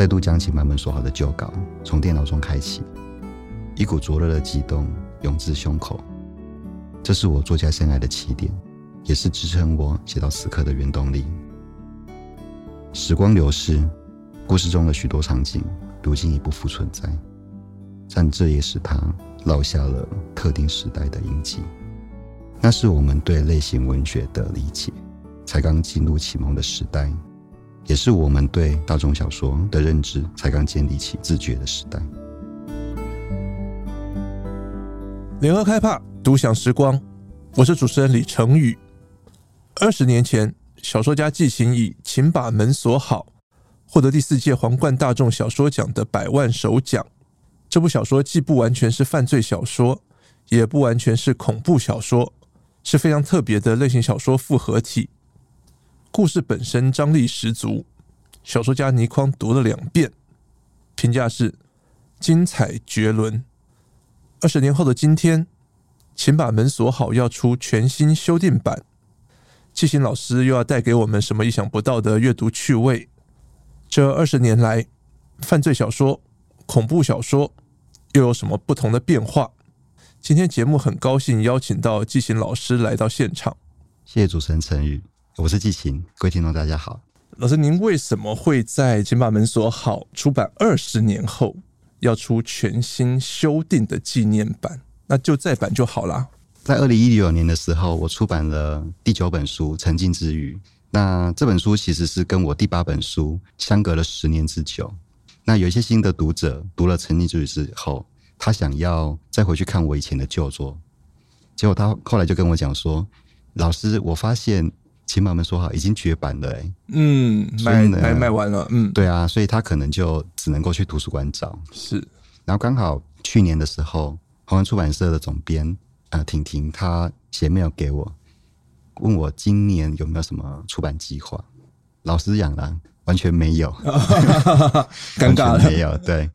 再度将请把门锁好的旧稿从电脑中开启，一股灼热的激动涌至胸口。这是我作家生涯的起点，也是支撑我写到此刻的原动力。时光流逝，故事中的许多场景如今已不复存在，但这也使它烙下了特定时代的印记。那是我们对类型文学的理解才刚进入启蒙的时代，也是我们对大众小说的认知才刚建立起自觉的时代。联合开帕独享时光，我是主持人李成宇。二十年前，小说家季芹以《请把门锁好》获得第四届皇冠大众小说奖的百万首奖。这部小说既不完全是犯罪小说，也不完全是恐怖小说。是非常特别的类型小说复合体，故事本身张力十足。小说家倪匡读了两遍，评价是精彩绝伦。二十年后的今天，请把门锁好，要出全新修订版。季芹老师又要带给我们什么意想不到的阅读趣味？这二十年来，犯罪小说、恐怖小说又有什么不同的变化？今天节目很高兴邀请到季芹老师来到现场，谢谢主持人陈宇，我是季芹，各位听众大家好。老师，您为什么会在《请把门锁好》出版二十年后要出全新修订的纪念版？那就再版就好啦。在二零一九年的时候，我出版了第九本书《沉浸之愈》，那这本书其实是跟我第八本书相隔了十年之久。那有一些新的读者读了《沉浸之愈》之后。他想要再回去看我以前的旧作，结果他后来就跟我讲说：“老师，我发现请把门锁好已经绝版了，欸，嗯，卖卖卖完了，嗯，对啊，所以他可能就只能够去图书馆找。是，然后刚好去年的时候，皇冠出版社的总编啊婷婷她写 mail 给我，问我今年有没有什么出版计划。老实讲 了，完全没有，尴尬了，没有，对。”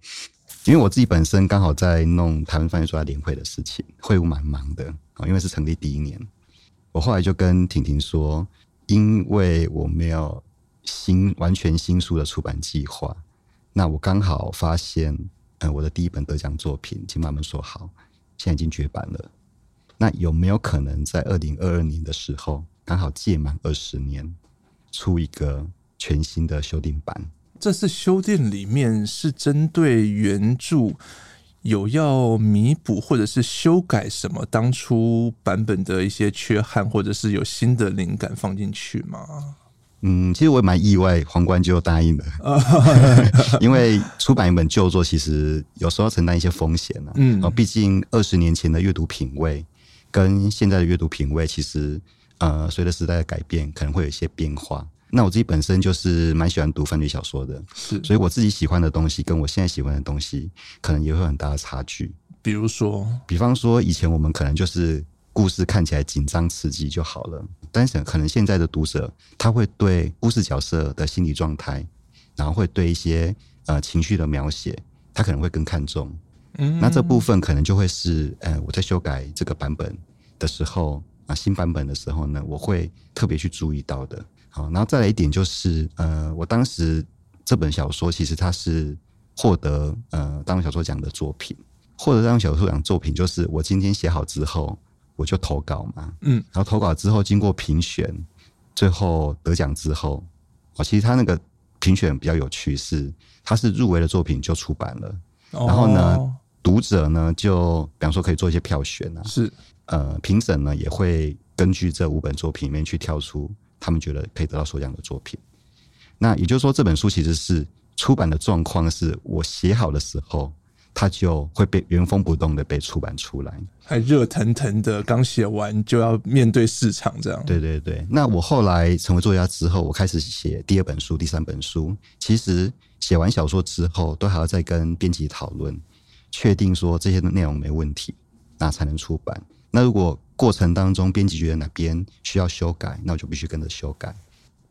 因为我自己本身刚好在弄台湾犯罪作家联会的事情，会务蛮忙的啊。因为是成立第一年，我后来就跟婷婷说，因为我没有新完全新书的出版计划，那我刚好发现，嗯，我的第一本得奖作品，请把门锁好，现在已经绝版了。那有没有可能在二零二二年的时候，刚好届满二十年，出一个全新的修订版？这次修订里面是针对原著有要弥补或者是修改什么当初版本的一些缺憾，或者是有新的灵感放进去吗？嗯，其实我也蛮意外，皇冠就答应了，因为出版一本旧作，其实有时候要承担一些风险啊。嗯，毕竟二十年前的阅读品味跟现在的阅读品味，其实呃，随着时代的改变，可能会有一些变化。那我自己本身就是蛮喜欢读犯罪小说的，是，所以我自己喜欢的东西跟我现在喜欢的东西，可能也会有很大的差距。比如说，比方说以前我们可能就是故事看起来紧张刺激就好了，但是可能现在的读者他会对故事角色的心理状态，然后会对一些呃情绪的描写，他可能会更看重。嗯，那这部分可能就会是呃我在修改这个版本的时候啊，新版本的时候呢，我会特别去注意到的。好，然后再来一点就是，呃，我当时这本小说其实它是获得呃大众小说奖的作品，获得大众小说奖作品就是我今天写好之后我就投稿嘛，嗯，然后投稿之后经过评选，最后得奖之后，哦，其实他那个评选比较有趣是，是他是入围的作品就出版了，然后呢，读者呢就比方说可以做一些票选啊，是，呃，评审呢也会根据这五本作品里面去挑出。他们觉得可以得到所奖的作品，那也就是说，这本书其实是出版的状况是我写好的时候，它就会被原封不动的被出版出来，还热腾腾的，刚写完就要面对市场这样。对对对。那我后来成为作家之后，我开始写第二本书、第三本书。其实写完小说之后，都还要再跟编辑讨论，确定说这些内容没问题，那才能出版。那如果过程当中编辑觉得哪边需要修改，那我就必须跟着修改。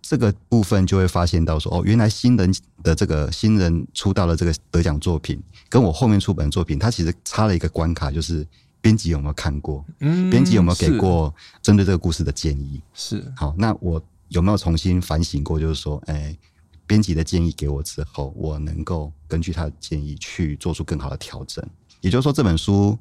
这个部分就会发现到说，哦，原来新人的这个新人出道的这个得奖作品，跟我后面出版的作品，它其实差了一个关卡，就是编辑有没有看过？嗯，编辑有没有给过针对这个故事的建议？是。好，那我有没有重新反省过？就是说，哎，编辑的建议给我之后，我能够根据他的建议去做出更好的调整。也就是说，这本书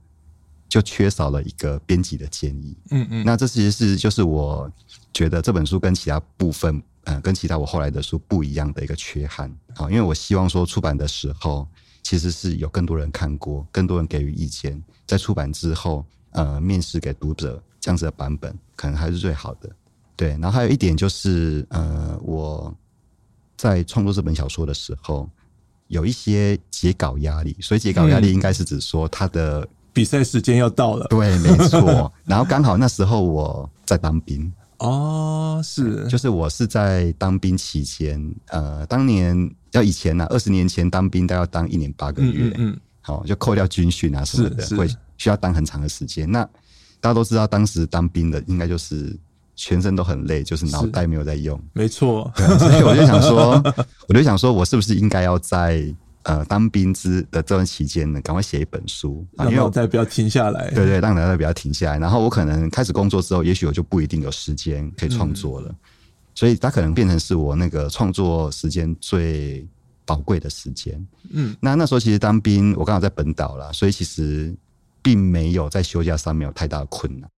就缺少了一个编辑的建议。嗯嗯，那这其实是就是我觉得这本书跟其他部分，呃，跟其他我后来的书不一样的一个缺憾啊。因为我希望说出版的时候，其实是有更多人看过，更多人给予意见，在出版之后，呃，面试给读者这样子的版本，可能还是最好的。对，然后还有一点就是，呃，我在创作这本小说的时候，有一些截稿压力，所以截稿压力应该是指说它的比赛时间要到了。对，没错。然后刚好那时候我在当兵。哦，是，就是我是在当兵期间，呃，当年要以前呢、啊，二十年前当兵都要当一年八个月，嗯，嗯，好，就扣掉军训啊什么的，会需要当很长的时间。那大家都知道，当时当兵的应该就是。全身都很累，就是脑袋没有在用。没错，所以我就想说，我就想说，我是不是应该要在呃当兵之的这段期间呢，赶快写一本书，让脑袋不要停下来。对对，让脑袋不要停下来。然后我可能开始工作之后，也许我就不一定有时间可以创作了。嗯、所以它可能变成是我那个创作时间最宝贵的时间。嗯，那那时候其实当兵，我刚好在本岛啦，所以其实并没有在休假上面有太大的困难。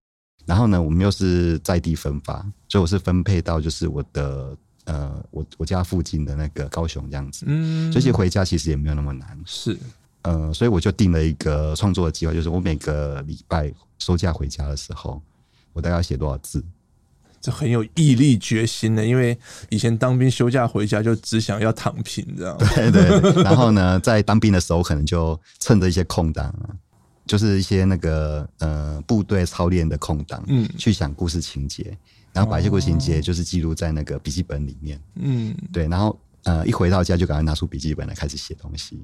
然后呢，我们又是在地分发，所以我是分配到就是我的呃，我我家附近的那个高雄这样子。嗯，所以回家其实也没有那么难。是，呃，所以我就定了一个创作的计划，就是我每个礼拜收假回家的时候，我大概要写多少字？这很有毅力决心的，因为以前当兵休假回家就只想要躺平，这样。对对，对。然后呢，在当兵的时候，可能就趁着一些空档啊。就是一些那个呃部队操练的空档，嗯，去想故事情节，然后把一些故事情节就是记录在那个笔记本里面，嗯，对，然后呃一回到家就赶快拿出笔记本来开始写东西，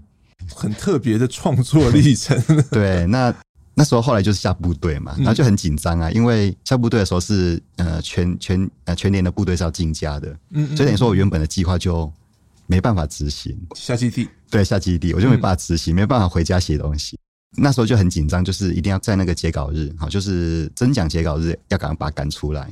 很特别的创作历程。对，那那时候后来就是下部队嘛，然后就很紧张啊，因为下部队的时候是呃全全呃全年的部队是要进家的，嗯，所以等于说我原本的计划就没办法执行，下基地，对，下基地我就没办法执行，没办法回家写东西。那时候就很紧张，就是一定要在那个截稿日，好，就是征奖截稿日要赶快把它赶出来。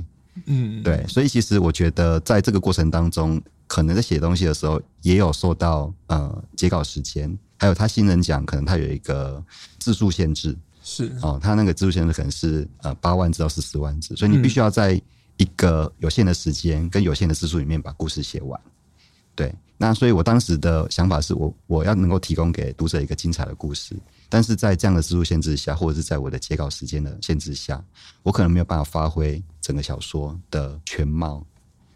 嗯，对，所以其实我觉得在这个过程当中，可能在写东西的时候也有受到呃截稿时间，还有他新人奖可能他有一个字数限制，是哦，他那个字数限制可能是呃八万字到十四十万字，所以你必须要在一个有限的时间跟有限的字数里面把故事写完。对，那所以我当时的想法是我我要能够提供给读者一个精彩的故事。但是在这样的字数限制下，或者是在我的截稿时间的限制下，我可能没有办法发挥整个小说的全貌。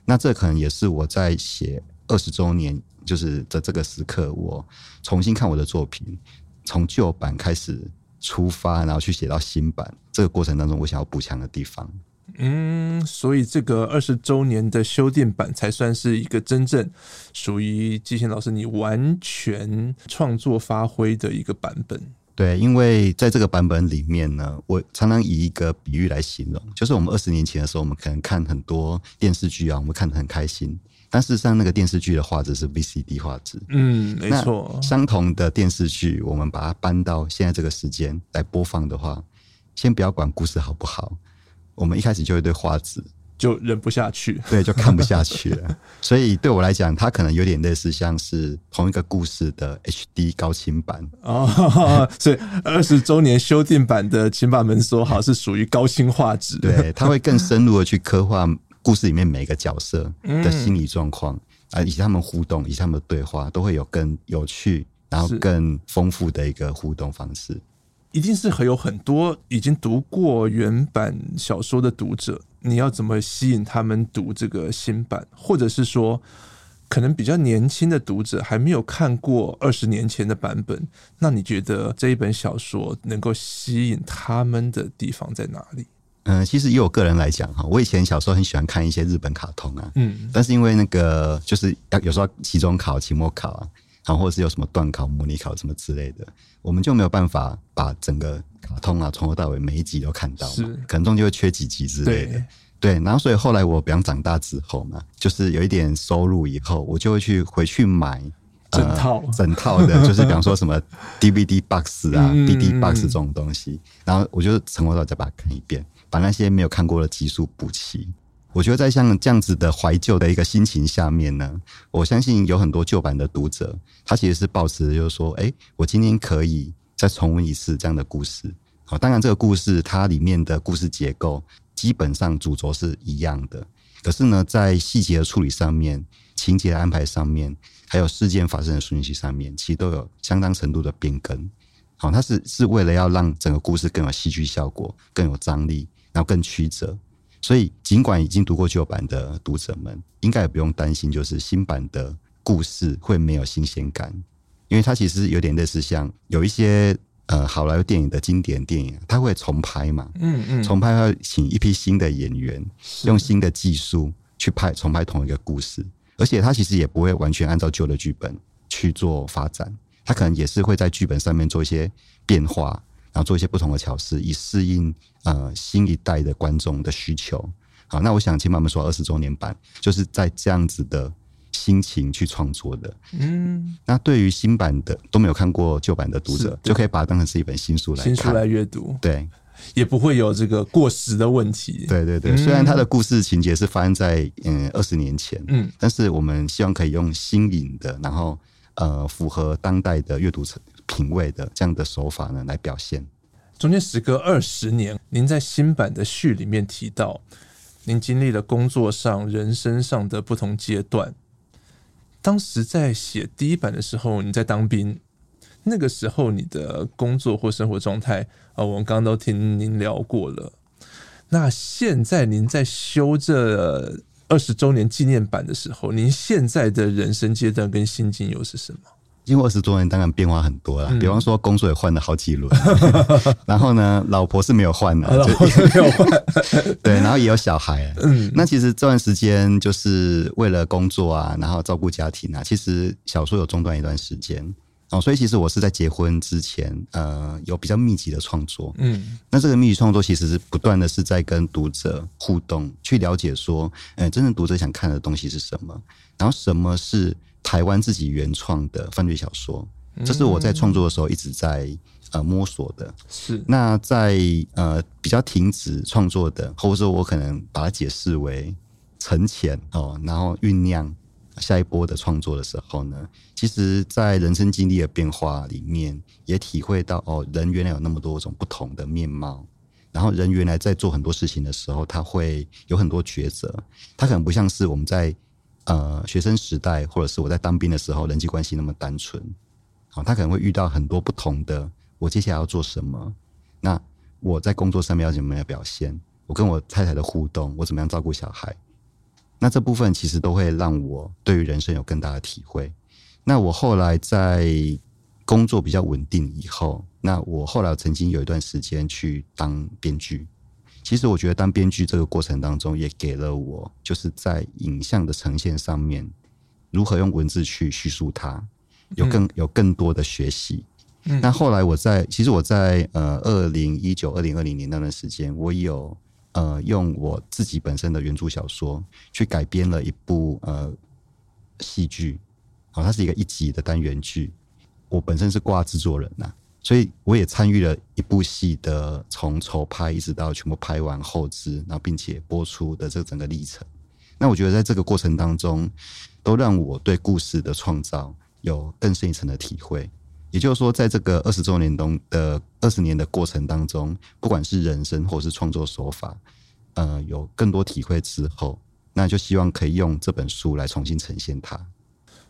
那这可能也是我在写二十周年，就是在这个时刻，我重新看我的作品，从旧版开始出发，然后去写到新版这个过程当中，我想要补强的地方。嗯，所以这个二十周年的修订版才算是一个真正属于季羡老师你完全创作发挥的一个版本。对，因为在这个版本里面呢，我常常以一个比喻来形容，就是我们二十年前的时候，我们可能看很多电视剧啊，我们看得很开心，但事实上那个电视剧的画质是 VCD 画质。嗯，没错。相同的电视剧，我们把它搬到现在这个时间来播放的话，先不要管故事好不好，我们一开始就会对画质。就忍不下去，对，就看不下去了。所以对我来讲，它可能有点类似像是同一个故事的 HD 高清版 哦。所以二十周年修订版的《请把门锁好》是属于高清画质，对，它会更深入的去刻画故事里面每一个角色的心理状况啊，以及他们互动，以及他们的对话，都会有更有趣，然后更丰富的一个互动方式。一定是会有很多已经读过原版小说的读者。你要怎么吸引他们读这个新版，或者是说，可能比较年轻的读者还没有看过二十年前的版本，那你觉得这一本小说能够吸引他们的地方在哪里？嗯，其实以我个人来讲哈，我以前小时候很喜欢看一些日本卡通啊，嗯，但是因为那个就是要有时候期中考、期末考啊，然后或者是有什么段考、模拟考什么之类的，我们就没有办法把整个。卡通啊，从头到尾每一集都看到，是可能中间会缺几集之类的，对，然后所以后来我比方长大之后嘛，就是有一点收入以后，我就会去回去买整套、呃、整套的，就是比方说什么 DVD box 啊、嗯、BD box 这种东西，然后我就从头到尾再把它看一遍，把那些没有看过的集数补齐。我觉得在像这样子的怀旧的一个心情下面呢，我相信有很多旧版的读者，他其实是抱持就是说，哎，我今天可以再重温一次这样的故事。好，当然这个故事它里面的故事结构基本上主轴是一样的，可是呢，在细节的处理上面、情节的安排上面，还有事件发生的顺序上面，其实都有相当程度的变更。好，它是是为了要让整个故事更有戏剧效果、更有张力，然后更曲折。所以，尽管已经读过旧版的读者们，应该也不用担心，就是新版的故事会没有新鲜感，因为它其实有点类似像有一些呃好莱坞电影的经典电影，它会重拍嘛，嗯嗯，重拍要请一批新的演员，用新的技术去拍重拍同一个故事，而且它其实也不会完全按照旧的剧本去做发展，它可能也是会在剧本上面做一些变化。然后做一些不同的巧思，以适应呃新一代的观众的需求。好，那我想请妈妈说二十周年版就是在这样子的心情去创作的。嗯，那对于新版的都没有看过旧版的读者，就可以把它当成是一本新书来看，新书来阅读。对，也不会有这个过时的问题。对对对，虽然它的故事情节是发生在嗯二十年前，嗯，但是我们希望可以用新颖的，然后呃符合当代的阅读层。品味的这样的手法呢，来表现。中间时隔二十年，您在新版的序里面提到，您经历了工作上、人生上的不同阶段。当时在写第一版的时候，你在当兵，那个时候你的工作或生活状态啊，我们刚刚都听您聊过了。那现在您在修这二十周年纪念版的时候，您现在的人生阶段跟心境又是什么？经过二十多年，当然变化很多了。比方说，工作也换了好几轮，然后呢，老婆是没有换的，老婆是没有换。对，然后也有小孩。嗯，那其实这段时间就是为了工作啊，然后照顾家庭啊。其实小说有中断一段时间哦，所以其实我是在结婚之前，呃，有比较密集的创作。嗯，那这个密集创作其实是不断的是在跟读者互动，去了解说，嗯，真正读者想看的东西是什么，然后什么是。台湾自己原创的犯罪小说，这是我在创作的时候一直在呃摸索的。是那在呃比较停止创作的，或者说我可能把它解释为沉潜哦，然后酝酿下一波的创作的时候呢，其实，在人生经历的变化里面，也体会到哦，人原来有那么多种不同的面貌，然后人原来在做很多事情的时候，他会有很多抉择，他可能不像是我们在。呃，学生时代或者是我在当兵的时候，人际关系那么单纯，好，他可能会遇到很多不同的。我接下来要做什么？那我在工作上面要怎么样表现？我跟我太太的互动，我怎么样照顾小孩？那这部分其实都会让我对于人生有更大的体会。那我后来在工作比较稳定以后，那我后来曾经有一段时间去当编剧。其实我觉得当编剧这个过程当中，也给了我就是在影像的呈现上面，如何用文字去叙述它，有更有更多的学习。嗯，那后来我在其实我在呃二零一九二零二零年那段时间，我有呃用我自己本身的原著小说去改编了一部呃戏剧，好，它是一个一集的单元剧，我本身是挂制作人呐。所以我也参与了一部戏的从筹拍一直到全部拍完后制，然后并且播出的这整个历程。那我觉得在这个过程当中，都让我对故事的创造有更深一层的体会。也就是说，在这个二十周年中的二十年的过程当中，不管是人生或是创作手法，呃，有更多体会之后，那就希望可以用这本书来重新呈现它。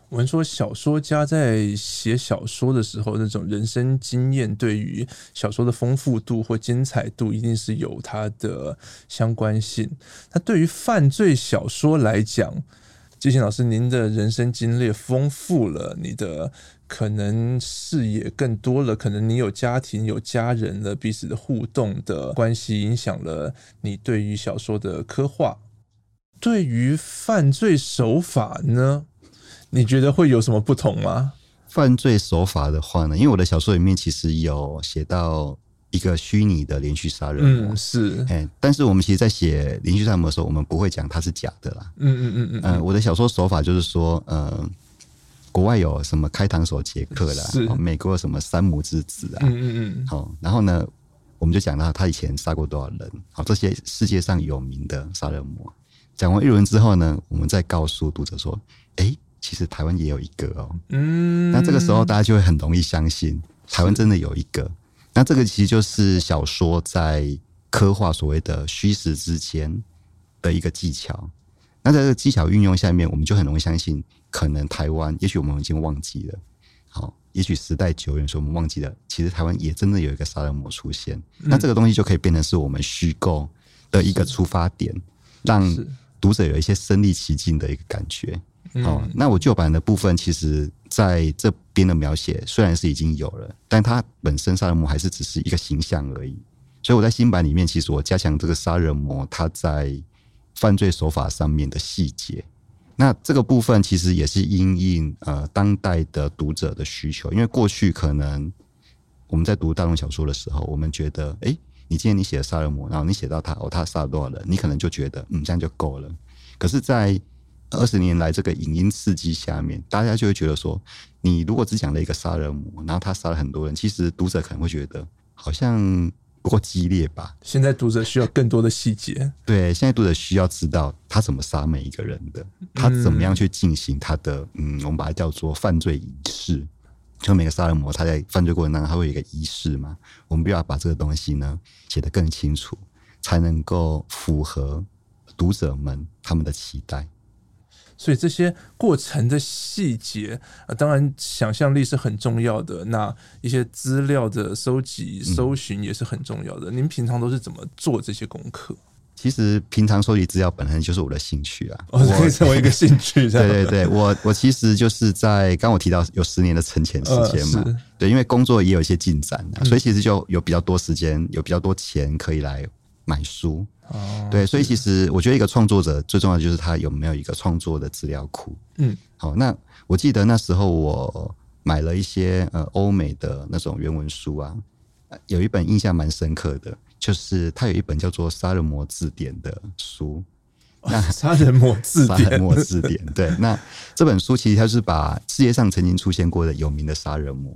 我们说，小说家在写小说的时候，那种人生经验对于小说的丰富度或精彩度，一定是有它的相关性。那对于犯罪小说来讲，季辛老师，您的人生经历丰富了，你的可能视野更多了，可能你有家庭、有家人了，彼此的互动的关系，影响了你对于小说的刻画。对于犯罪手法呢？你觉得会有什么不同吗？犯罪手法的话呢，因为我的小说里面其实有写到一个虚拟的连续杀人魔，嗯，是，哎，但是我们其实，在写连续杀人魔的时候，我们不会讲它是假的啦。嗯嗯嗯嗯，呃，我的小说手法就是说，呃，国外有什么开膛手杰克啦，是，美国有什么山姆之子啊，嗯嗯嗯，好，然后呢，我们就讲到他以前杀过多少人，好，这些世界上有名的杀人魔。讲完一轮之后呢，我们再告诉读者说，哎，其实台湾也有一个哦。嗯，那这个时候大家就会很容易相信台湾真的有一个。那这个其实就是小说在刻画所谓的虚实之间的一个技巧。那在这个技巧运用下面，我们就很容易相信，可能台湾，也许我们已经忘记了，好，也许时代久远，所以我们忘记了，其实台湾也真的有一个杀人魔出现。嗯、那这个东西就可以变成是我们虚构的一个出发点，让读者有一些身临其境的一个感觉。好，那我旧版的部分，其实在这边的描写虽然是已经有了，但它本身杀人魔还是只是一个形象而已。所以我在新版里面，其实我加强这个杀人魔他在。犯罪手法上面的细节，那这个部分其实也是因应呃当代的读者的需求，因为过去可能我们在读大众小说的时候，我们觉得，哎，你今天你写了杀人魔，然后你写到他哦，他杀了多少人，你可能就觉得嗯这样就够了。可是，在二十年来这个影音刺激下面，大家就会觉得说，你如果只讲了一个杀人魔，然后他杀了很多人，其实读者可能会觉得好像。不够激烈吧？现在读者需要更多的细节。对，现在读者需要知道他怎么杀每一个人的，他怎么样去进行他的，嗯，我们把它叫做犯罪仪式。就每个杀人魔他在犯罪过程当中，他会有一个仪式嘛？我们必须要把这个东西呢写得更清楚，才能够符合读者们他们的期待。所以这些过程的细节啊，当然想象力是很重要的。那一些资料的收集、搜寻也是很重要的。嗯、您平常都是怎么做这些功课？其实平常收集资料本身就是我的兴趣啊，我可以成为一个兴趣。对 对对，我我其实就是在刚我提到有十年的存钱时间嘛、呃，对，因为工作也有一些进展、啊嗯，所以其实就有比较多时间，有比较多钱可以来买书。哦，对，所以其实我觉得一个创作者最重要的就是他有没有一个创作的资料库。嗯，好，那我记得那时候我买了一些呃欧美的那种原文书啊，有一本印象蛮深刻的，就是它有一本叫做《杀人魔字典》的书。那《杀人魔字典》，《杀人魔字典》对，那这本书其实它是把世界上曾经出现过的有名的杀人魔，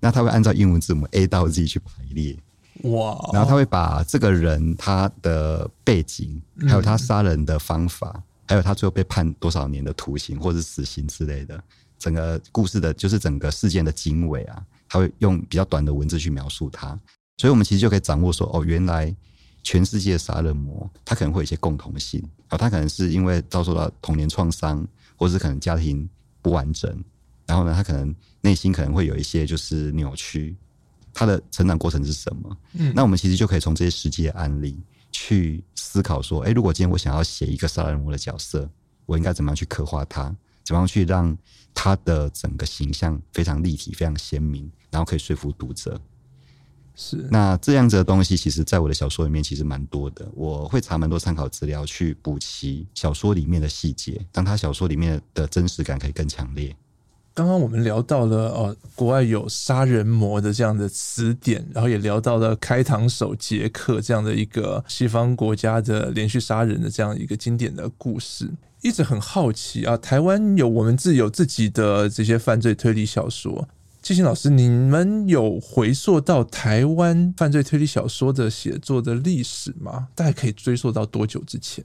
那他会按照英文字母 A 到 Z 去排列。哇！然后他会把这个人他的背景，还有他杀人的方法，嗯，还有他最后被判多少年的徒刑或者死刑之类的，整个故事的，就是整个事件的经纬啊，他会用比较短的文字去描述他，所以我们其实就可以掌握说，哦，原来全世界的杀人魔他可能会有一些共同性，啊，他可能是因为遭受到童年创伤，或是可能家庭不完整，然后呢，他可能内心可能会有一些就是扭曲。他的成长过程是什么？嗯，那我们其实就可以从这些实际的案例去思考说，哎，如果今天我想要写一个杀人魔的角色，我应该怎么样去刻画他？怎么样去让他的整个形象非常立体、非常鲜明，然后可以说服读者？是。那这样子的东西，其实在我的小说里面其实蛮多的。我会查蛮多参考资料去补齐小说里面的细节，让他小说里面的真实感可以更强烈。刚刚我们聊到了哦，国外有杀人魔的这样的词典，然后也聊到了开膛手杰克这样的一个西方国家的连续杀人的这样一个经典的故事。一直很好奇啊，台湾有我们自有自己的这些犯罪推理小说。季辛老师，你们有回溯到台湾犯罪推理小说的写作的历史吗？大概可以追溯到多久之前？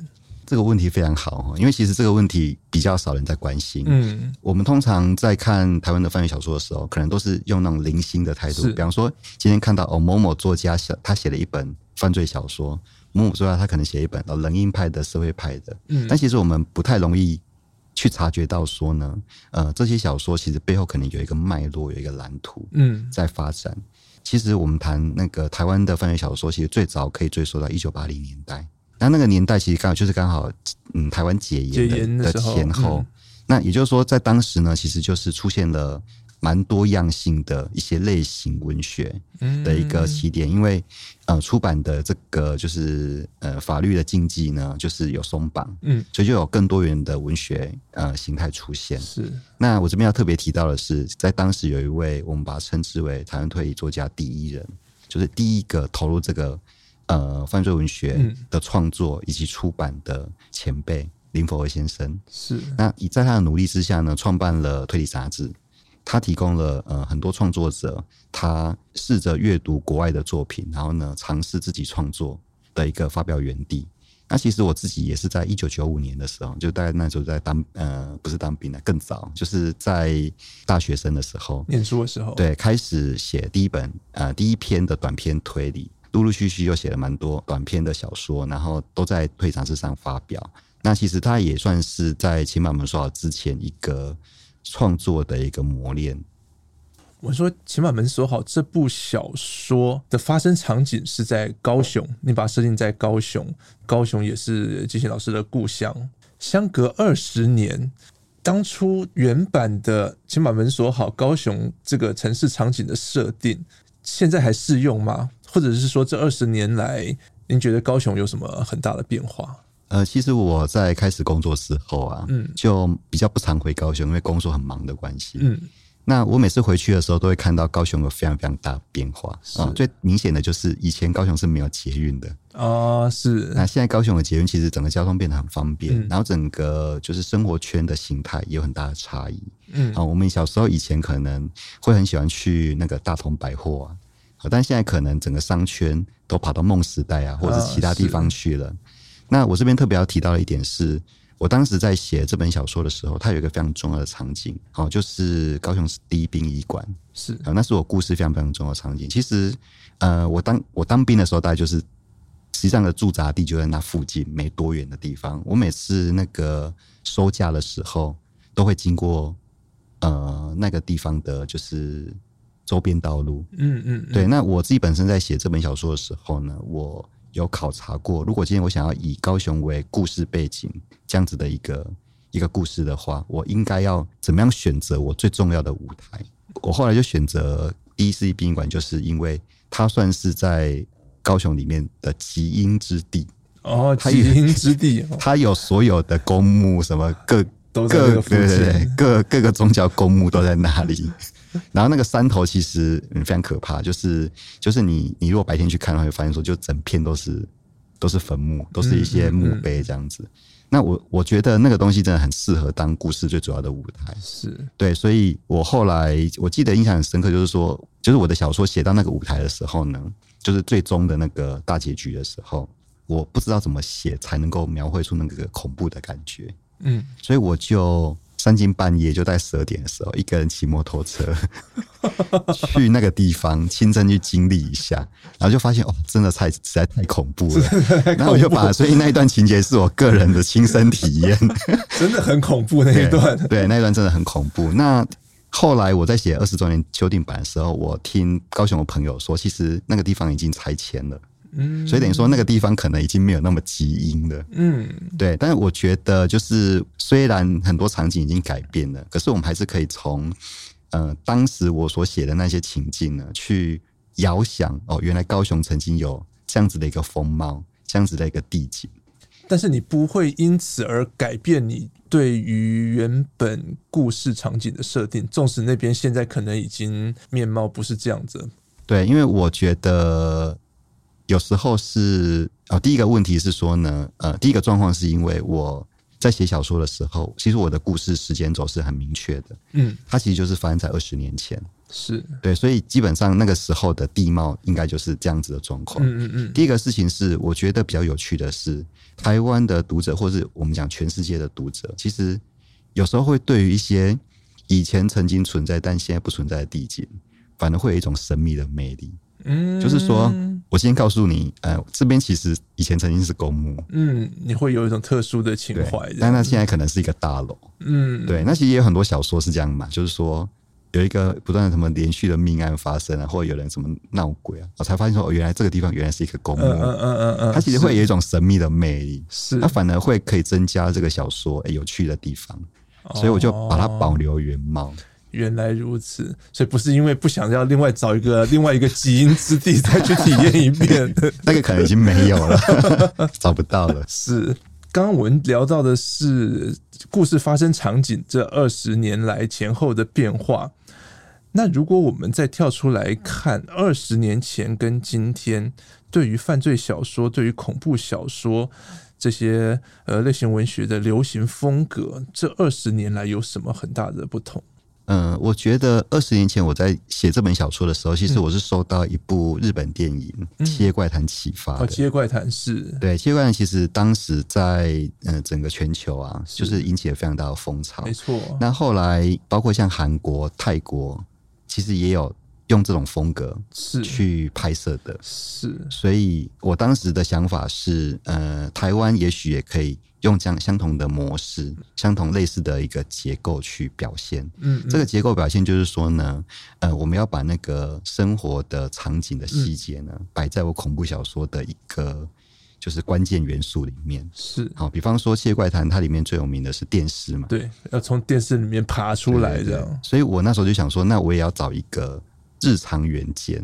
这个问题非常好，因为其实这个问题比较少人在关心。嗯，我们通常在看台湾的犯罪小说的时候，可能都是用那种零星的态度。比方说，今天看到哦某某作家写他写了一本犯罪小说，某某作家他可能写一本哦冷硬派的社会派的。嗯，但其实我们不太容易去察觉到说呢，呃，这些小说其实背后可能有一个脉络，有一个蓝图。嗯，在发展。其实我们谈那个台湾的犯罪小说，其实最早可以追溯到一九八零年代。那那个年代其实刚好就是刚好，嗯，台湾解严的的前后。嗯。那也就是说，在当时呢，其实就是出现了蛮多样性的一些类型文学的一个起点。因为呃，出版的这个就是呃法律的禁忌呢，就是有松绑，嗯，所以就有更多元的文学呃形态出现。是。那我这边要特别提到的是，在当时有一位我们把它称之为台湾推理作家第一人，就是第一个投入这个。呃，犯罪文学的创作以及出版的前辈、嗯、林佛和先生。是。那以在他的努力之下呢，创办了推理杂志。他提供了呃很多创作者，他试着阅读国外的作品，然后呢尝试自己创作的一个发表园地。那其实我自己也是在一九九五年的时候，就大概那时候在当呃不是当兵的，更早，就是在大学生的时候，念书的时候，对，开始写第一本呃第一篇的短篇推理，陆陆续续又写了蛮多短篇的小说，然后都在推理杂志上发表。那其实它也算是在《请把门锁好》之前一个创作的一个磨练。我说，请把门锁好。这部小说的发生场景是在高雄，你把它设定在高雄，高雄也是金贤老师的故乡。相隔二十年，当初原版的“请把门锁好”高雄这个城市场景的设定，现在还适用吗？或者是说，这二十年来，您觉得高雄有什么很大的变化？呃，其实我在开始工作之后啊，嗯，就比较不常回高雄，因为工作很忙的关系，嗯。那我每次回去的时候，都会看到高雄有非常非常大的变化啊、哦。最明显的就是以前高雄是没有捷运的啊、哦，是。那现在高雄的捷运其实整个交通变得很方便，嗯、然后整个就是生活圈的形态也有很大的差异。嗯，啊、哦，我们小时候以前可能会很喜欢去那个大同百货啊，但现在可能整个商圈都跑到梦时代啊，或者是其他地方去了。哦、那我这边特别要提到的一点是。我当时在写这本小说的时候，它有一个非常重要的场景，好，就是高雄市第一殡仪馆，是啊，那是我故事非常非常重要的场景。其实，呃，我当我当兵的时候，大概就是实际上的驻扎地就在那附近没多远的地方。我每次那个收假的时候，都会经过呃那个地方的，就是周边道路。嗯嗯，对。那我自己本身在写这本小说的时候呢，我。有考察过，如果今天我想要以高雄为故事背景，这样子的一个一个故事的话，我应该要怎么样选择我最重要的舞台？我后来就选择第一世纪殡仪馆，就是因为它算是在高雄里面的极阴之地哦，极阴之地，它有所有的公墓，什么各各对对对，各各个宗教公墓都在那里。然后那个山头其实非常可怕，就是就是你你如果白天去看的话，会发现说就整片都是都是坟墓，都是一些墓碑这样子。嗯嗯嗯，那我我觉得那个东西真的很适合当故事最主要的舞台，是对，所以我后来我记得印象很深刻，就是说，就是我的小说写到那个舞台的时候呢，就是最终的那个大结局的时候，我不知道怎么写才能够描绘出那个恐怖的感觉，嗯，所以我就。三更半夜就在十二点的时候，一个人骑摩托车 去那个地方，亲身去经历一下，然后就发现哦，真的太实在太恐怖了。然后我就把，所以那一段情节是我个人的亲身体验，真的很恐怖那一段。对，对，那一段真的很恐怖。那后来我在写二十周年修订版的时候，我听高雄的朋友说，其实那个地方已经拆迁了。嗯，所以等于说那个地方可能已经没有那么基因了。嗯，对。但是我觉得，就是虽然很多场景已经改变了，可是我们还是可以从呃当时我所写的那些情境呢，去遥想哦，原来高雄曾经有这样子的一个风貌，这样子的一个地景。但是你不会因此而改变你对于原本故事场景的设定，纵使那边现在可能已经面貌不是这样子。对，因为我觉得。有时候是哦，第一个问题是说呢，呃，第一个状况是因为我在写小说的时候，其实我的故事时间轴是很明确的，嗯，它其实就是发生在二十年前，是。对，所以基本上那个时候的地貌应该就是这样子的状况，嗯嗯嗯。第一个事情是，我觉得比较有趣的是，台湾的读者，或是我们讲全世界的读者，其实有时候会对于一些以前曾经存在但现在不存在的地景，反而会有一种神秘的魅力。嗯，就是说，我先告诉你，呃，这边其实以前曾经是公墓，嗯，你会有一种特殊的情怀，但那现在可能是一个大楼，嗯，对，那其实也有很多小说是这样嘛，就是说有一个不断的什么连续的命案发生啊，或者有人什么闹鬼啊，我才发现说，哦，原来这个地方原来是一个公墓，嗯嗯嗯嗯，它其实会有一种神秘的魅力，是，它反而会可以增加这个小说诶有趣的地方，所以我就把它保留原貌。原来如此，所以不是因为不想要另外找一个 另外一个基因之地再去体验一遍，那个可能已经没有了，找不到了。是，刚刚我们聊到的是故事发生场景这二十年来前后的变化。那如果我们再跳出来看二十年前跟今天，对于犯罪小说、对于恐怖小说这些呃类型文学的流行风格，这二十年来有什么很大的不同？嗯，我觉得二十年前我在写这本小说的时候，其实我是受到一部日本电影《七夜怪谈》启发的。《七夜怪谈》是对《七夜怪谈》，其实当时在呃整个全球啊，就是引起了非常大的风潮。没错。那后来包括像韩国、泰国，其实也有用这种风格是去拍摄的。是。所以我当时的想法是，呃，台湾也许也可以。用这样相同的模式，相同类似的一个结构去表现。嗯，嗯，这个结构表现就是说呢，呃，我们要把那个生活的场景的细节呢，摆、嗯、在我恐怖小说的一个就是关键元素里面。是，好，比方说《谢怪谈》，它里面最有名的是电视嘛？对，要从电视里面爬出来这样。所以我那时候就想说，那我也要找一个日常元件。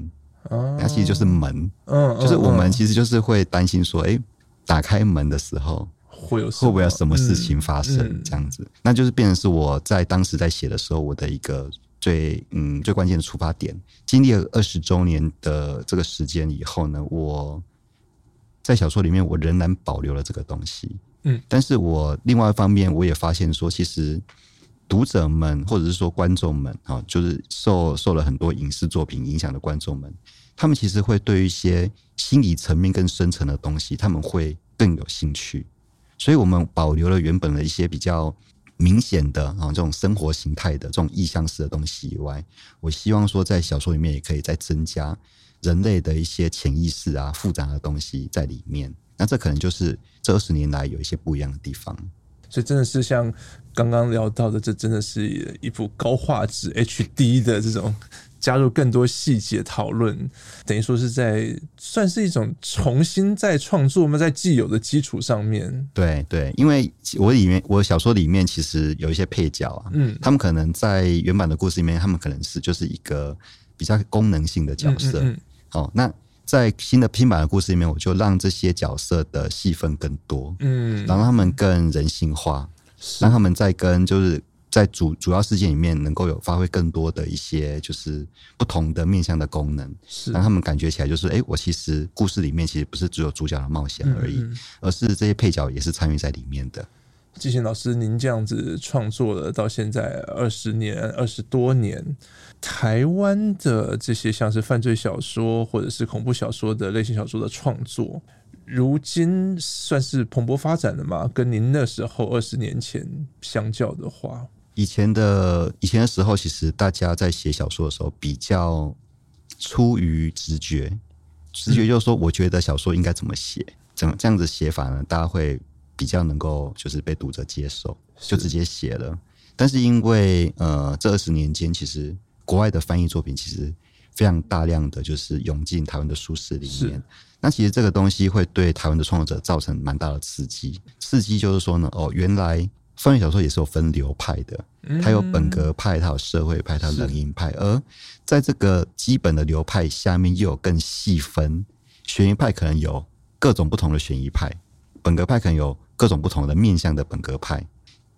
哦，那其实就是门。嗯，就是我们其实就是会担心说，哎、欸，打开门的时候。会有会不会有什么事情发生？这样子，那就是变成是我在当时在写的时候，我的一个最嗯最关键的出发点。经历了二十周年的这个时间以后呢，我在小说里面我仍然保留了这个东西。嗯，但是我另外一方面我也发现说，其实读者们或者是说观众们啊，就是受受了很多影视作品影响的观众们，他们其实会对一些心理层面更深层的东西，他们会更有兴趣。所以我们保留了原本的一些比较明显的啊这种生活形态的这种意象式的东西以外，我希望说在小说里面也可以再增加人类的一些潜意识啊复杂的东西在里面。那这可能就是这二十年来有一些不一样的地方。所以真的是像刚刚聊到的，这真的是一部高画质 HD 的这种。加入更多细节讨论，等于说是在算是一种重新再创作吗，在既有的基础上面。对对，因为我里面我小说里面其实有一些配角啊，嗯，他们可能在原版的故事里面，他们可能是就是一个比较功能性的角色。嗯嗯嗯哦，那在新的拼版的故事里面，我就让这些角色的戏份更多，嗯，然后他们更人性化，让他们在跟就是。在主主要事件里面，能够有发挥更多的一些，就是不同的面向的功能，是让他们感觉起来就是，哎、欸，我其实故事里面其实不是只有主角的冒险而已，嗯嗯，而是这些配角也是参与在里面的。季贤老师，您这样子创作了到现在二十年、二十多年，台湾的这些像是犯罪小说或者是恐怖小说的类型小说的创作，如今算是蓬勃发展的嘛？跟您那时候二十年前相较的话？以前的以前的时候，其实大家在写小说的时候比较出于直觉，直觉就是说，我觉得小说应该怎么写，怎么这样子写法呢？大家会比较能够就是被读者接受，就直接写了。但是因为呃，这二十年间，其实国外的翻译作品其实非常大量的就是涌进台湾的书市里面，那其实这个东西会对台湾的创作者造成蛮大的刺激。刺激就是说呢，哦，原来。犯罪小说也是有分流派的，它有本格派，它有社会派，它有冷硬派。而在这个基本的流派下面，又有更细分。悬疑派可能有各种不同的悬疑派，本格派可能有各种不同的面向的本格派。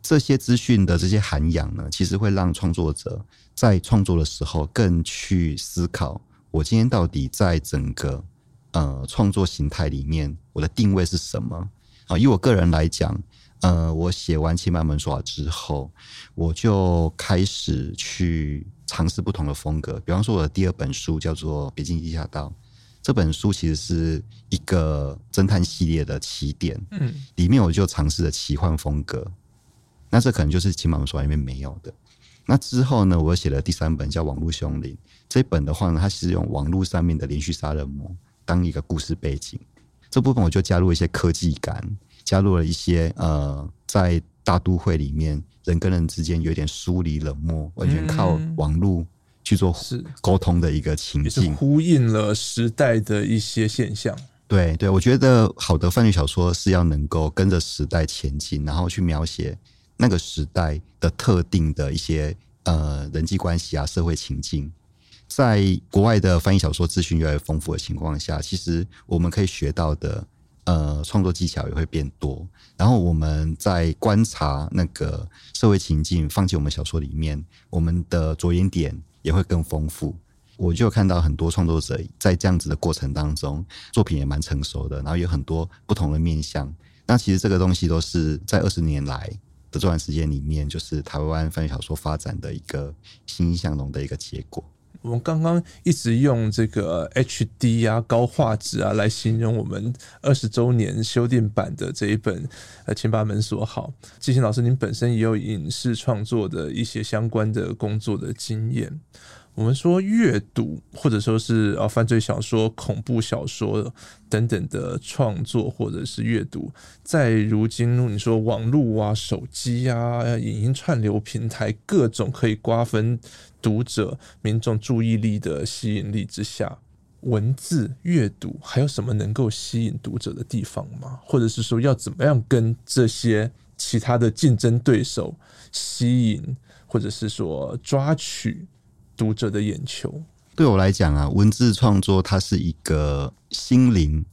这些资讯的这些涵养呢，其实会让创作者在创作的时候更去思考：我今天到底在整个呃创作形态里面，我的定位是什么？啊，以我个人来讲。呃，我写完《请把门锁好》之后，我就开始去尝试不同的风格。比方说，我的第二本书叫做《北京地下道》，这本书其实是一个侦探系列的起点。嗯，里面我就尝试了奇幻风格。那这可能就是《请把门锁好》里面没有的。那之后呢，我写了第三本叫《网络凶灵》。这本的话呢，它是用网络上面的连续杀人魔当一个故事背景。这部分我就加入一些科技感。加入了一些呃，在大都会里面，人跟人之间有点疏离冷漠，完全靠网络去做沟通的一个情境，呼应了时代的一些现象。对对，我觉得好的犯罪小说是要能够跟着时代前进，然后去描写那个时代的特定的一些呃人际关系啊、社会情境。在国外的翻译小说资讯越来越丰富的情况下，其实我们可以学到的。呃，创作技巧也会变多，然后我们在观察那个社会情境，放进我们小说里面，我们的着眼点也会更丰富。我就看到很多创作者在这样子的过程当中，作品也蛮成熟的，然后有很多不同的面向。那其实这个东西都是在二十年来的这段时间里面，就是台湾犯罪小说发展的一个欣欣向荣的一个结果。我们刚刚一直用这个 HD 啊、高画质啊来形容我们二十周年修订版的这一本呃，请把门锁好。季星老师，您本身也有影视创作的一些相关的工作的经验。我们说阅读，或者说是啊犯罪小说、恐怖小说等等的创作，或者是阅读，在如今你说网络啊、手机啊、影音串流平台各种可以瓜分读者、民众注意力的吸引力之下，文字阅读还有什么能够吸引读者的地方吗？或者是说要怎么样跟这些其他的竞争对手吸引，或者是说抓取？读者的眼球，对我来讲啊，文字创作它是一个心灵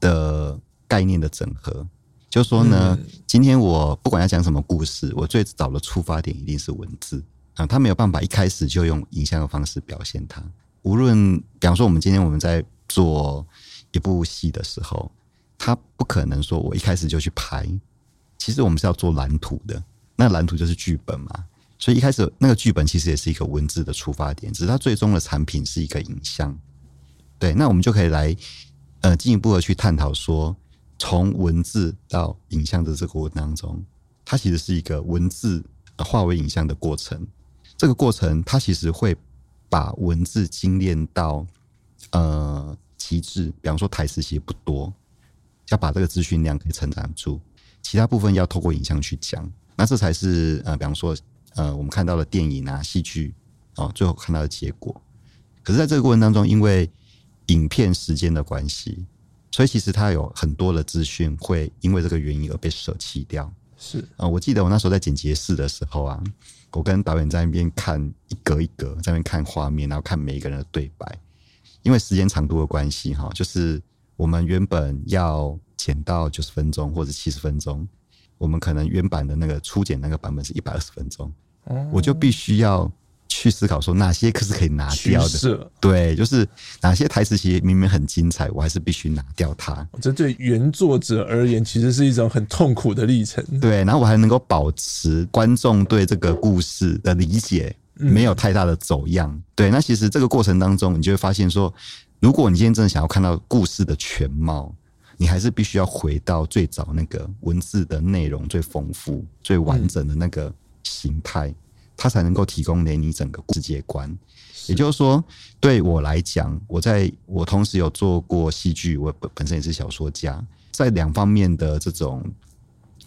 的概念的整合。就说呢，嗯、今天我不管要讲什么故事，我最早的出发点一定是文字啊，他没有办法一开始就用影像的方式表现它。无论比方说，我们今天我们在做一部戏的时候，他不可能说我一开始就去拍。其实我们是要做蓝图的，那蓝图就是剧本嘛。所以一开始那个剧本其实也是一个文字的出发点，只是它最终的产品是一个影像。对，那我们就可以来呃进一步的去探讨说，从文字到影像的这个过程当中，它其实是一个文字化为影像的过程。这个过程它其实会把文字精炼到呃极致，比方说台词其实不多，要把这个资讯量可以承担住，其他部分要透过影像去讲，那这才是呃比方说。呃，我们看到的电影啊、戏剧哦，最后看到的结果。可是，在这个过程当中，因为影片时间的关系，所以其实它有很多的资讯会因为这个原因而被舍弃掉。是啊、呃，我记得我那时候在剪辑室的时候啊，我跟导演在那边看一格一格，在那边看画面，然后看每一个人的对白。因为时间长度的关系，哈，就是我们原本要剪到九十分钟或者七十分钟。我们可能原版的那个初剪那个版本是一百二十分钟，我就必须要去思考说哪些可是可以拿掉的。对，就是哪些台词其实明明很精彩，我还是必须拿掉它。这对原作者而言，其实是一种很痛苦的历程。对，然后我还能够保持观众对这个故事的理解没有太大的走样。对，那其实这个过程当中，你就会发现说，如果你今天真的想要看到故事的全貌。你还是必须要回到最早那个文字的内容最丰富、最完整的那个形态，它才能够提供给你整个世界观。也就是说，对我来讲，我在我同时有做过戏剧，我本本身也是小说家，在两方面的这种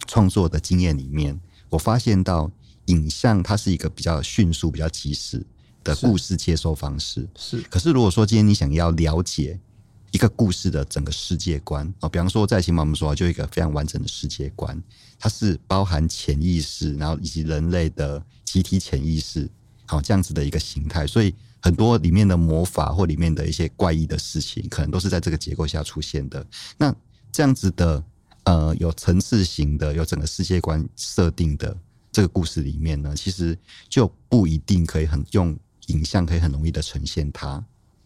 创作的经验里面，我发现到影像它是一个比较迅速、比较及时的故事接收方式。是，可是如果说今天你想要了解。一个故事的整个世界观啊，比方说在《请把门锁好》就一个非常完整的世界观，它是包含潜意识，然后以及人类的集体潜意识，好这样子的一个形态。所以很多里面的魔法或里面的一些怪异的事情，可能都是在这个结构下出现的。那这样子的呃，有层次型的、有整个世界观设定的这个故事里面呢，其实就不一定可以很用影像可以很容易的呈现它。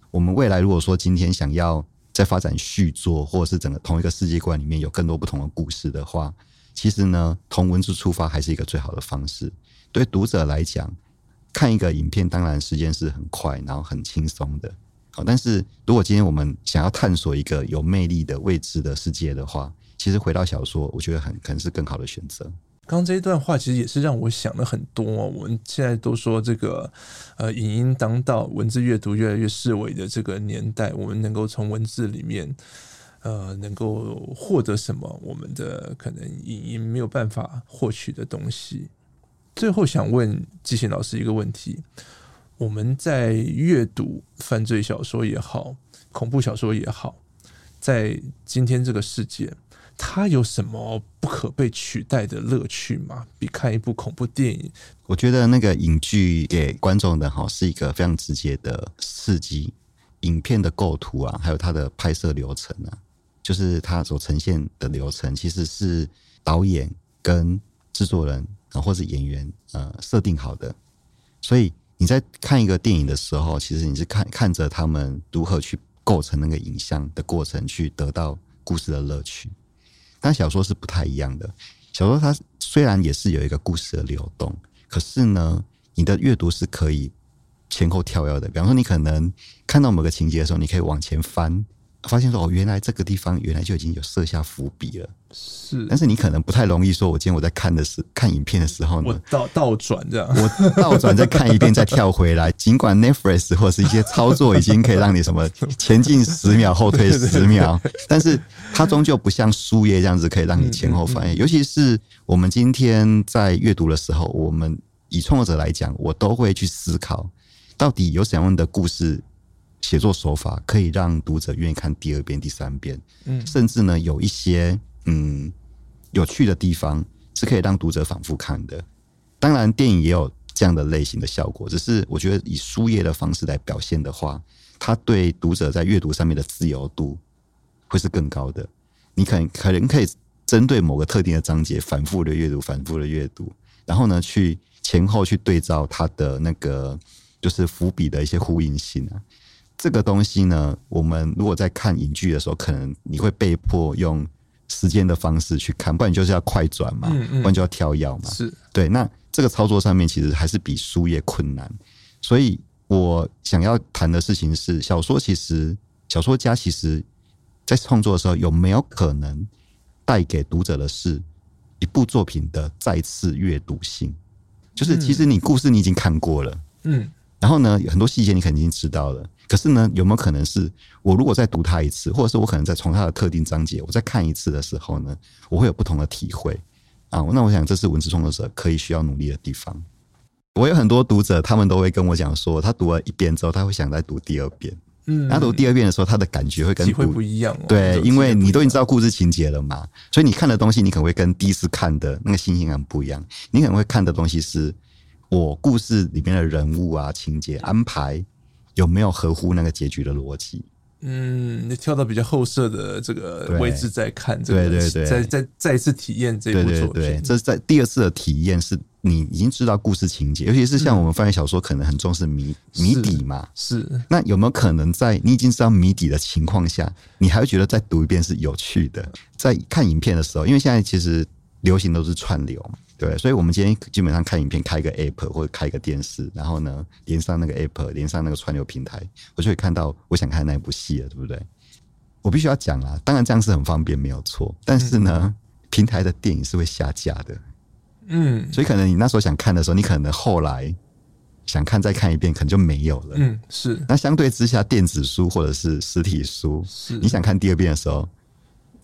我们未来如果说今天想要在发展续作，或者是整个同一个世界观里面有更多不同的故事的话，其实呢，从文字出发还是一个最好的方式。对读者来讲，看一个影片当然时间是很快，然后很轻松的。好，但是如果今天我们想要探索一个有魅力的未知的世界的话，其实回到小说，我觉得很可能是更好的选择。刚这一段话其实也是让我想了很多。我们现在都说这个，呃，影音当道，文字阅读越来越式微的这个年代，我们能够从文字里面，呃，能够获得什么？我们的可能影音没有办法获取的东西。最后想问季辛老师一个问题：我们在阅读犯罪小说也好，恐怖小说也好，在今天这个世界。它有什么不可被取代的乐趣吗？比看一部恐怖电影？我觉得那个影剧给观众的哈是一个非常直接的刺激。影片的构图啊，还有它的拍摄流程啊，就是它所呈现的流程，其实是导演跟制作人啊，或是演员呃设定好的。所以你在看一个电影的时候，其实你是看看着他们如何去构成那个影像的过程，去得到故事的乐趣。但小说是不太一样的。小说它虽然也是有一个故事的流动，可是呢，你的阅读是可以前后跳跃的。比方说，你可能看到某个情节的时候，你可以往前翻。发现说哦，原来这个地方原来就已经有设下伏笔了。是，但是你可能不太容易说，我今天我在看的是看影片的时候呢，我倒倒转这样，我倒转再看一遍再跳回来。尽管 Netflix 或者是一些操作已经可以让你什么前进十秒后退十秒，但是它终究不像书页这样子可以让你前后翻页。尤其是我们今天在阅读的时候，我们以创作者来讲，我都会去思考，到底有什么样的故事。写作手法可以让读者愿意看第二遍、第三遍，嗯，甚至呢，有一些嗯有趣的地方是可以让读者反复看的。当然，电影也有这样的类型的效果，只是我觉得以书页的方式来表现的话，它对读者在阅读上面的自由度会是更高的。你可能可能可以针对某个特定的章节反复的阅读、反复的阅读，然后呢，去前后去对照它的那个就是伏笔的一些呼应性啊。这个东西呢，我们如果在看影剧的时候，可能你会被迫用时间的方式去看，不然就是要快转嘛，嗯嗯，不然就要跳药嘛。是对。那这个操作上面其实还是比书页困难。所以我想要谈的事情是，小说其实小说家其实在创作的时候，有没有可能带给读者的是一部作品的再次阅读性？就是其实你故事你已经看过了，嗯，然后呢，有很多细节你肯定知道了。可是呢，有没有可能是我如果再读它一次，或者是我可能在从它的特定章节我再看一次的时候呢，我会有不同的体会啊？那我想这是文字创作者可以需要努力的地方。我有很多读者，他们都会跟我讲说，他读了一遍之后，他会想再读第二遍。嗯，他读第二遍的时候，他的感觉会跟不一样哦。对，因为你都已经知道故事情节了嘛，所以你看的东西，你可能会跟第一次看的那个新鲜感不一样。你可能会看的东西是我故事里面的人物啊、情节安排。有没有合乎那个结局的逻辑？嗯，你跳到比较后设的这个位置再看，对对对，再再再一次体验这部作品。对对对，这是在第二次的体验，是你已经知道故事情节，尤其是像我们翻译小说，可能很重视谜谜底嘛。是。那有没有可能在你已经知道谜底的情况下，你还会觉得再读一遍是有趣的？在看影片的时候，因为现在其实流行都是串流嘛。对，所以，我们今天基本上看影片，开一个 app 或者开一个电视，然后呢，连上那个 app，连上那个串流平台，我就会看到我想看那部戏了，对不对？我必须要讲啊，当然这样是很方便，没有错。但是呢，嗯、平台的电影是会下架的，嗯，所以可能你那时候想看的时候，你可能后来想看再看一遍，可能就没有了。嗯，是。那相对之下，电子书或者是实体书，是你想看第二遍的时候。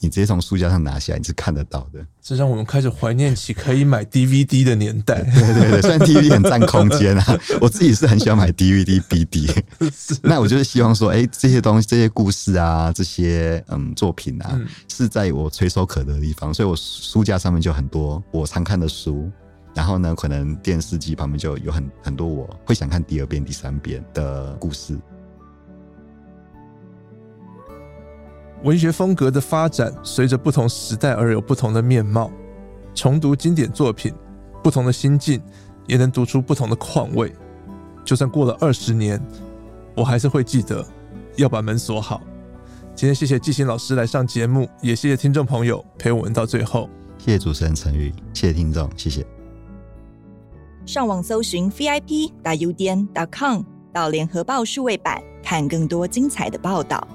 你直接从书架上拿下来，你是看得到的。这让我们开始怀念起可以买 DVD 的年代。对对对，虽然 DVD 很占空间啊，我自己是很喜欢买 DVD、BD。那我就是希望说，哎、欸，这些东西、这些故事啊，这些嗯作品啊，嗯、是在我垂手可得的地方，所以我书架上面就很多我常看的书。然后呢，可能电视机旁边就有很很多我会想看第二遍、第三遍的故事。文学风格的发展，随着不同时代而有不同的面貌。重读经典作品，不同的心境也能读出不同的况味。就算过了二十年，我还是会记得要把门锁好。今天谢谢季新老师来上节目，也谢谢听众朋友陪我们到最后。谢谢主持人陈宇，谢谢听众，谢谢。上网搜寻 VIP 打 UDN 点 com 到联合报数位版，看更多精彩的报道。